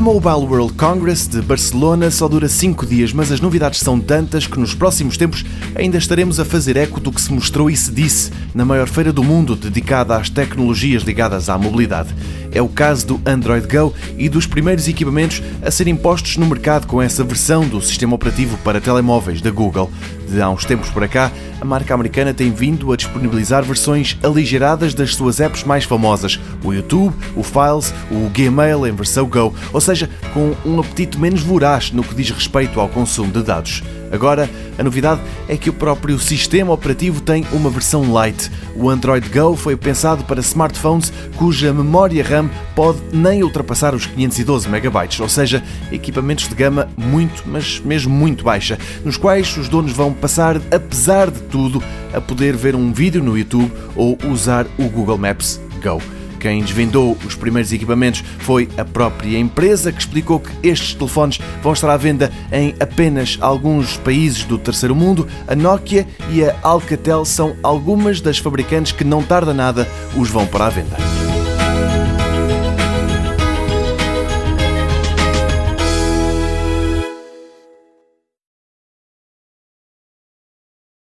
Mobile World Congress de Barcelona só dura 5 dias, mas as novidades são tantas que nos próximos tempos ainda estaremos a fazer eco do que se mostrou e se disse na maior feira do mundo dedicada às tecnologias ligadas à mobilidade. É o caso do Android Go e dos primeiros equipamentos a serem postos no mercado com essa versão do sistema operativo para telemóveis da Google. De há uns tempos para cá, a marca americana tem vindo a disponibilizar versões aligeradas das suas apps mais famosas, o YouTube, o Files, o Gmail em versão Go, ou seja, com um apetite menos voraz no que diz respeito ao consumo de dados. Agora, a novidade é que o próprio sistema operativo tem uma versão light. O Android Go foi pensado para smartphones cuja memória RAM pode nem ultrapassar os 512 MB, ou seja, equipamentos de gama muito, mas mesmo muito baixa, nos quais os donos vão passar, apesar de tudo, a poder ver um vídeo no YouTube ou usar o Google Maps Go. Quem desvendou os primeiros equipamentos foi a própria empresa, que explicou que estes telefones vão estar à venda em apenas alguns países do terceiro mundo. A Nokia e a Alcatel são algumas das fabricantes que não tarda nada os vão para a venda.